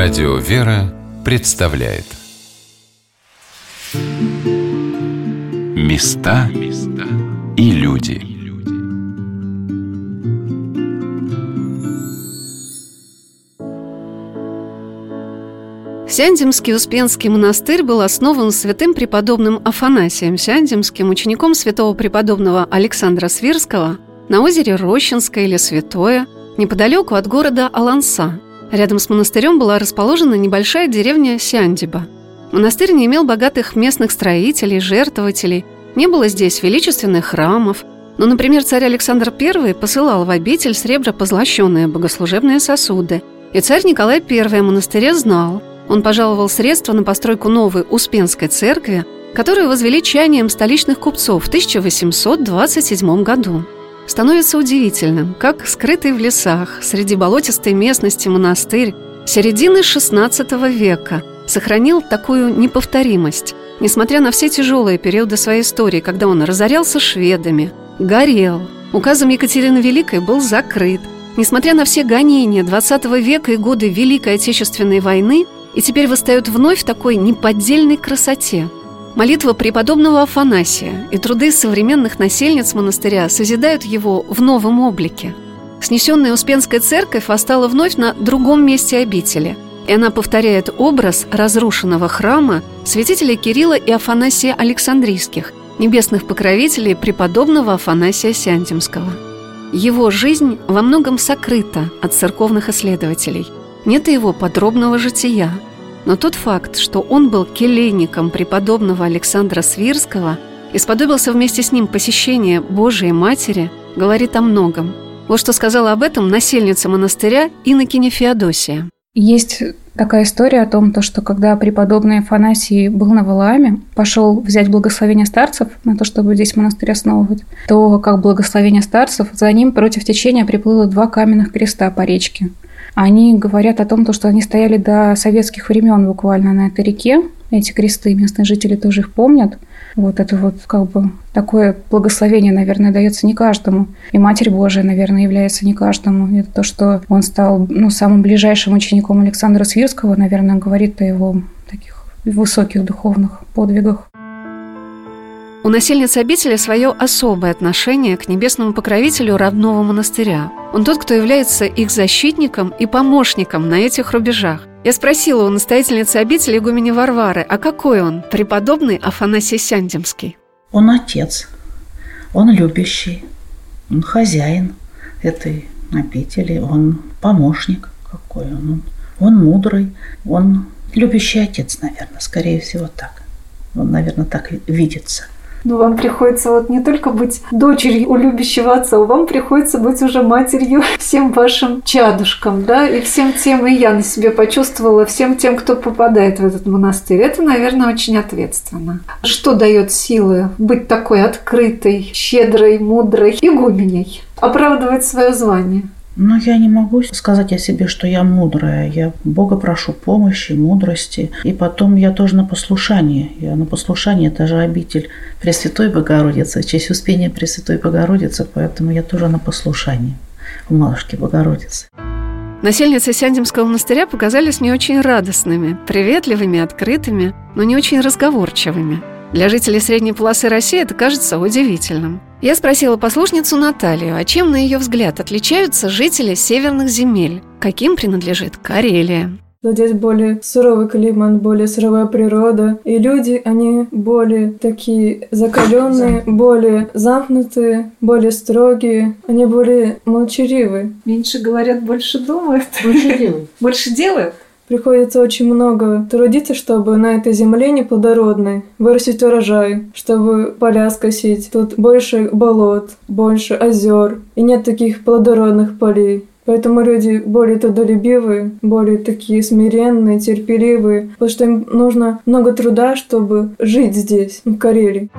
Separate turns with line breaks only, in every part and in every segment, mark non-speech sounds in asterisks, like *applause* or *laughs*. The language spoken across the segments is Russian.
Радио «Вера» представляет. Места и люди.
Сяндимский Успенский монастырь был основан святым преподобным Афанасием Сяндимским, учеником святого преподобного Александра Свирского на озере Рощинское или Святое, неподалеку от города Аланса – Рядом с монастырем была расположена небольшая деревня Сяндиба. Монастырь не имел богатых местных строителей, жертвователей, не было здесь величественных храмов, но, например, царь Александр I посылал в обитель сребро позлощенные богослужебные сосуды, и царь Николай I о монастыре знал. Он пожаловал средства на постройку новой Успенской церкви, которую возвели чаянием столичных купцов в 1827 году. Становится удивительным, как скрытый в лесах, среди болотистой местности монастырь середины XVI века сохранил такую неповторимость, несмотря на все тяжелые периоды своей истории, когда он разорялся шведами, горел, указом Екатерины Великой был закрыт, несмотря на все гонения XX века и годы Великой Отечественной войны, и теперь восстает вновь в такой неподдельной красоте – Молитва преподобного Афанасия и труды современных насельниц монастыря созидают его в новом облике. Снесенная Успенская церковь восстала вновь на другом месте обители, и она повторяет образ разрушенного храма святителей Кирилла и Афанасия Александрийских, небесных покровителей преподобного Афанасия Сянтимского. Его жизнь во многом сокрыта от церковных исследователей. Нет его подробного жития – но тот факт, что он был келейником преподобного Александра Свирского и сподобился вместе с ним посещение Божией Матери, говорит о многом. Вот что сказала об этом насельница монастыря Иннокене Феодосия.
Есть такая история о том, то, что когда преподобный Афанасий был на Валааме, пошел взять благословение старцев на то, чтобы здесь монастырь основывать, то как благословение старцев за ним против течения приплыло два каменных креста по речке – они говорят о том, что они стояли до советских времен буквально на этой реке. Эти кресты местные жители тоже их помнят. Вот это вот как бы такое благословение, наверное, дается не каждому. И Матерь Божия, наверное, является не каждому. И то, что он стал ну, самым ближайшим учеником Александра Свирского, наверное, говорит о его таких высоких духовных подвигах.
У насельницы обители свое особое отношение к небесному покровителю родного монастыря. Он тот, кто является их защитником и помощником на этих рубежах. Я спросила у настоятельницы обители игумени Варвары, а какой он, преподобный Афанасий Сяндемский?
Он отец, он любящий, он хозяин этой обители, он помощник какой он, он мудрый, он любящий отец, наверное, скорее всего так. Он, наверное, так видится –
но вам приходится вот не только быть дочерью у любящего отца, вам приходится быть уже матерью *laughs* всем вашим чадушкам, да, и всем тем, и я на себе почувствовала, всем тем, кто попадает в этот монастырь. Это, наверное, очень ответственно. Что дает силы быть такой открытой, щедрой, мудрой игуменей? Оправдывать свое звание –
но я не могу сказать о себе, что я мудрая. Я Бога прошу помощи, мудрости. И потом я тоже на послушании. Я на послушании, это же обитель Пресвятой Богородицы, честь Успения Пресвятой Богородицы, поэтому я тоже на послушании у Малышки Богородицы.
Насельницы Сяндимского монастыря показались мне очень радостными, приветливыми, открытыми, но не очень разговорчивыми. Для жителей средней полосы России это кажется удивительным. Я спросила послушницу Наталью, а чем, на ее взгляд, отличаются жители северных земель? Каким принадлежит Карелия?
Здесь более суровый климат, более суровая природа. И люди, они более такие закаленные, более замкнутые, более строгие. Они более молчаливые.
Меньше говорят, больше думают.
Больше делают. *laughs*
Больше делают?
Приходится очень много трудиться, чтобы на этой земле неплодородной вырастить урожай, чтобы поля скосить. Тут больше болот, больше озер, и нет таких плодородных полей. Поэтому люди более трудолюбивые, более такие смиренные, терпеливые, потому что им нужно много труда, чтобы жить здесь, в Карелии.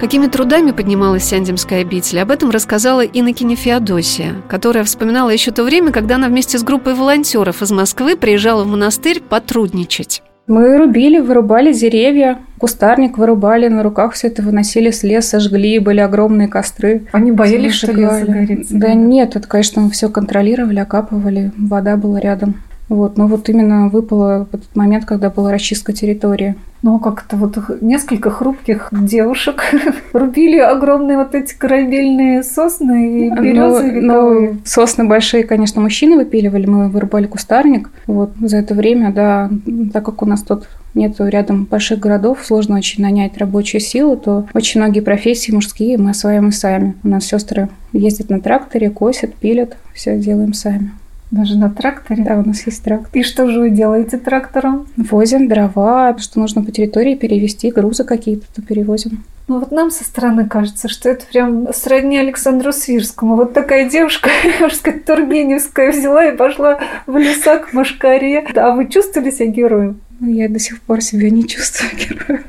Какими трудами поднималась Сяндемская обитель, об этом рассказала Иннокене Феодосия, которая вспоминала еще то время, когда она вместе с группой волонтеров из Москвы приезжала в монастырь потрудничать.
Мы рубили, вырубали деревья, кустарник вырубали, на руках все это выносили с леса, жгли, были огромные костры.
Они боялись, что лес загорится?
Да нет, это, конечно, мы все контролировали, окапывали, вода была рядом. Вот, но вот именно выпало в этот момент, когда была расчистка территории.
Ну, как-то вот несколько хрупких девушек *laughs* рубили огромные вот эти корабельные сосны и ну, березы
ну, ну, сосны большие, конечно, мужчины выпиливали, мы вырубали кустарник. Вот за это время, да, так как у нас тут нету рядом больших городов, сложно очень нанять рабочую силу, то очень многие профессии мужские мы осваиваем сами. У нас сестры ездят на тракторе, косят, пилят, все делаем сами.
Даже на тракторе?
Да, у нас есть трактор.
И что же вы делаете трактором?
Возим дрова, что нужно по территории перевести, грузы какие-то то перевозим.
Ну вот нам со стороны кажется, что это прям сродни Александру Свирскому. Вот такая девушка, *laughs* можно сказать, Тургеневская взяла и пошла в леса к Машкаре. А вы чувствовали себя героем?
Ну, я до сих пор себя не чувствую *laughs* героем.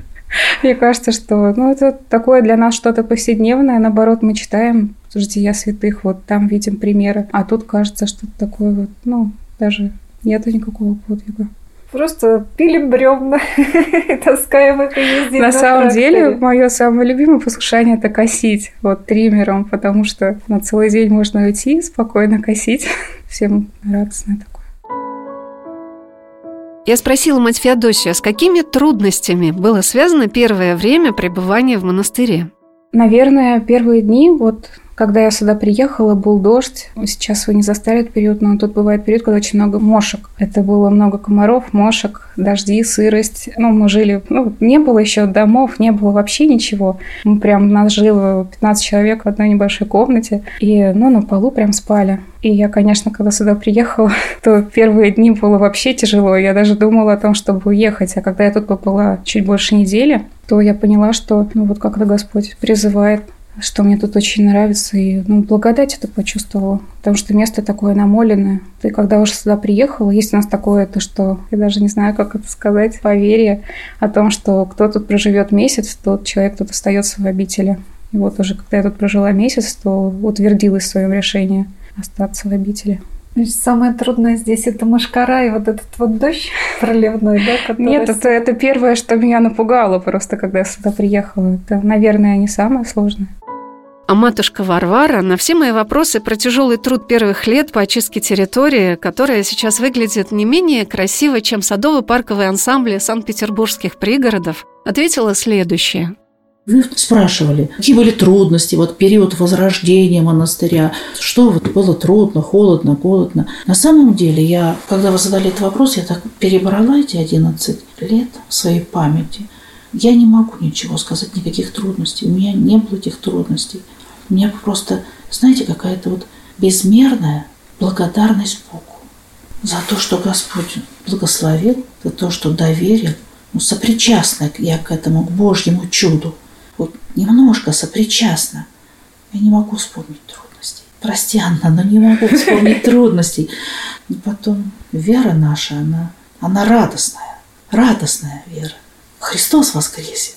Мне кажется, что ну, это такое для нас что-то повседневное. Наоборот, мы читаем жития святых, вот там видим примеры. А тут кажется, что такое вот, ну, даже нету никакого подвига.
Просто пилим бревна, *laughs* таскаем их и ездим
на, на самом тракторе. деле, мое самое любимое послушание – это косить вот триммером, потому что на целый день можно уйти, спокойно косить. *laughs* Всем радостно такое.
Я спросила мать Феодосию, с какими трудностями было связано первое время пребывания в монастыре?
Наверное, первые дни, вот когда я сюда приехала, был дождь. Сейчас вы не застали этот период, но тут бывает период, когда очень много мошек. Это было много комаров, мошек, дожди, сырость. Ну, мы жили... Ну, не было еще домов, не было вообще ничего. Мы прям... Нас жило 15 человек в одной небольшой комнате. И, ну, на полу прям спали. И я, конечно, когда сюда приехала, *laughs* то первые дни было вообще тяжело. Я даже думала о том, чтобы уехать. А когда я тут побыла чуть больше недели, то я поняла, что, ну, вот как-то Господь призывает что мне тут очень нравится. И ну, благодать это почувствовала. Потому что место такое намоленное. Ты когда уже сюда приехала, есть у нас такое, то что я даже не знаю, как это сказать, поверье о том, что кто тут проживет месяц, тот человек тут остается в обители. И вот уже когда я тут прожила месяц, то утвердилась в своем решении остаться в обители.
Значит, самое трудное здесь это мошкара и вот этот вот дождь *laughs* проливной, да?
Который... Нет, это, это первое, что меня напугало просто, когда я сюда приехала. Это, наверное, не самое сложное.
А матушка Варвара на все мои вопросы про тяжелый труд первых лет по очистке территории, которая сейчас выглядит не менее красиво, чем садово-парковые ансамбли санкт-петербургских пригородов, ответила следующее.
Вы спрашивали, какие были трудности, вот период возрождения монастыря, что вот было трудно, холодно, голодно. На самом деле, я, когда вы задали этот вопрос, я так перебрала эти 11 лет в своей памяти. Я не могу ничего сказать, никаких трудностей. У меня не было этих трудностей. У меня просто, знаете, какая-то вот безмерная благодарность Богу за то, что Господь благословил, за то, что доверил, ну, сопричастна я к этому, к Божьему чуду. Вот немножко сопричастна. Я не могу вспомнить трудностей. Прости, Анна, но не могу вспомнить *laughs* трудностей. И потом вера наша, она, она радостная. Радостная вера. Христос воскресе!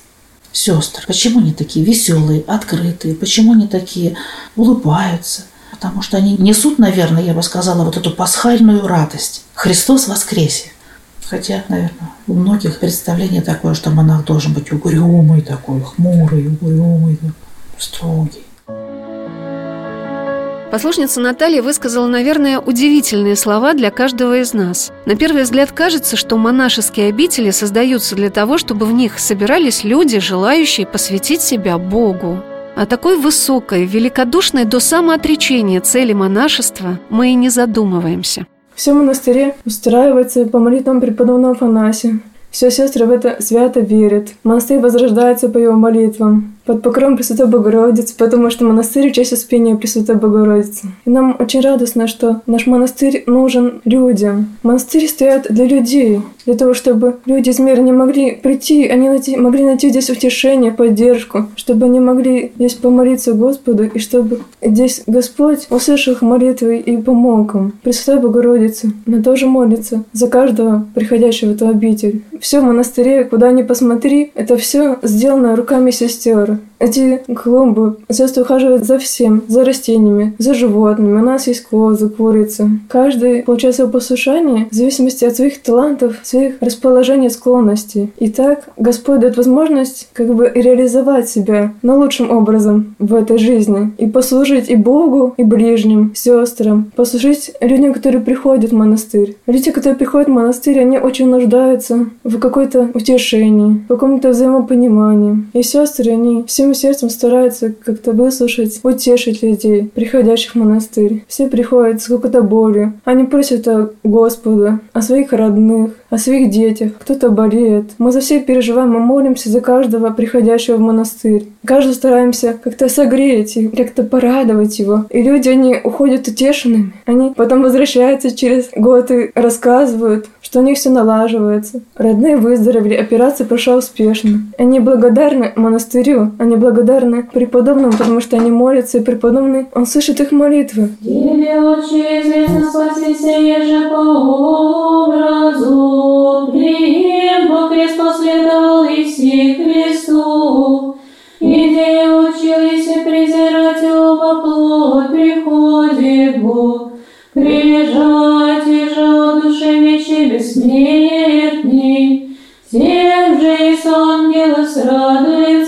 Сестры, почему они такие веселые, открытые? Почему они такие улыбаются? Потому что они несут, наверное, я бы сказала, вот эту пасхальную радость. Христос воскресе! Хотя, наверное, у многих представление такое, что монах должен быть угрюмый такой, хмурый, угрюмый, строгий.
Послушница Наталья высказала, наверное, удивительные слова для каждого из нас. На первый взгляд кажется, что монашеские обители создаются для того, чтобы в них собирались люди, желающие посвятить себя Богу. О такой высокой, великодушной до самоотречения цели монашества мы и не задумываемся.
Все монастыре устраивается по молитвам преподобного Афанасия. Все сестры в это свято верят. Монастырь возрождается по его молитвам под покровом Пресвятой Богородицы, потому что монастырь – часть успения Пресвятой Богородицы. И нам очень радостно, что наш монастырь нужен людям. Монастырь стоят для людей, для того, чтобы люди из мира не могли прийти, они найти, могли найти здесь утешение, поддержку, чтобы они могли здесь помолиться Господу, и чтобы здесь Господь услышал их молитвы и помог им. Пресвятая Богородица, она тоже молится за каждого приходящего в эту обитель. Все в монастыре, куда ни посмотри, это все сделано руками сестер. time Эти клумбы сестры ухаживают за всем, за растениями, за животными. У нас есть козы, курицы. Каждый получает свое послушание в зависимости от своих талантов, своих расположений, склонностей. И так Господь дает возможность как бы реализовать себя наилучшим образом в этой жизни и послужить и Богу, и ближним, сестрам, послужить людям, которые приходят в монастырь. Люди, которые приходят в монастырь, они очень нуждаются в какой-то утешении, в каком-то взаимопонимании. И сестры, они всем сердцем стараются как-то выслушать, утешить людей, приходящих в монастырь. Все приходят с какой-то болью. Они просят о Господа, о своих родных, о своих детях. Кто-то болеет. Мы за всех переживаем, мы молимся за каждого приходящего в монастырь. Каждого стараемся как-то согреть и как-то порадовать его. И люди, они уходят утешенными. Они потом возвращаются через год и рассказывают, что у них все налаживается. Родные выздоровели, операция прошла успешно. Они благодарны монастырю, они благодарны преподобному, потому что они молятся, и преподобный, он слышит их молитвы.
Тебе, Отче, известно спасите же по же и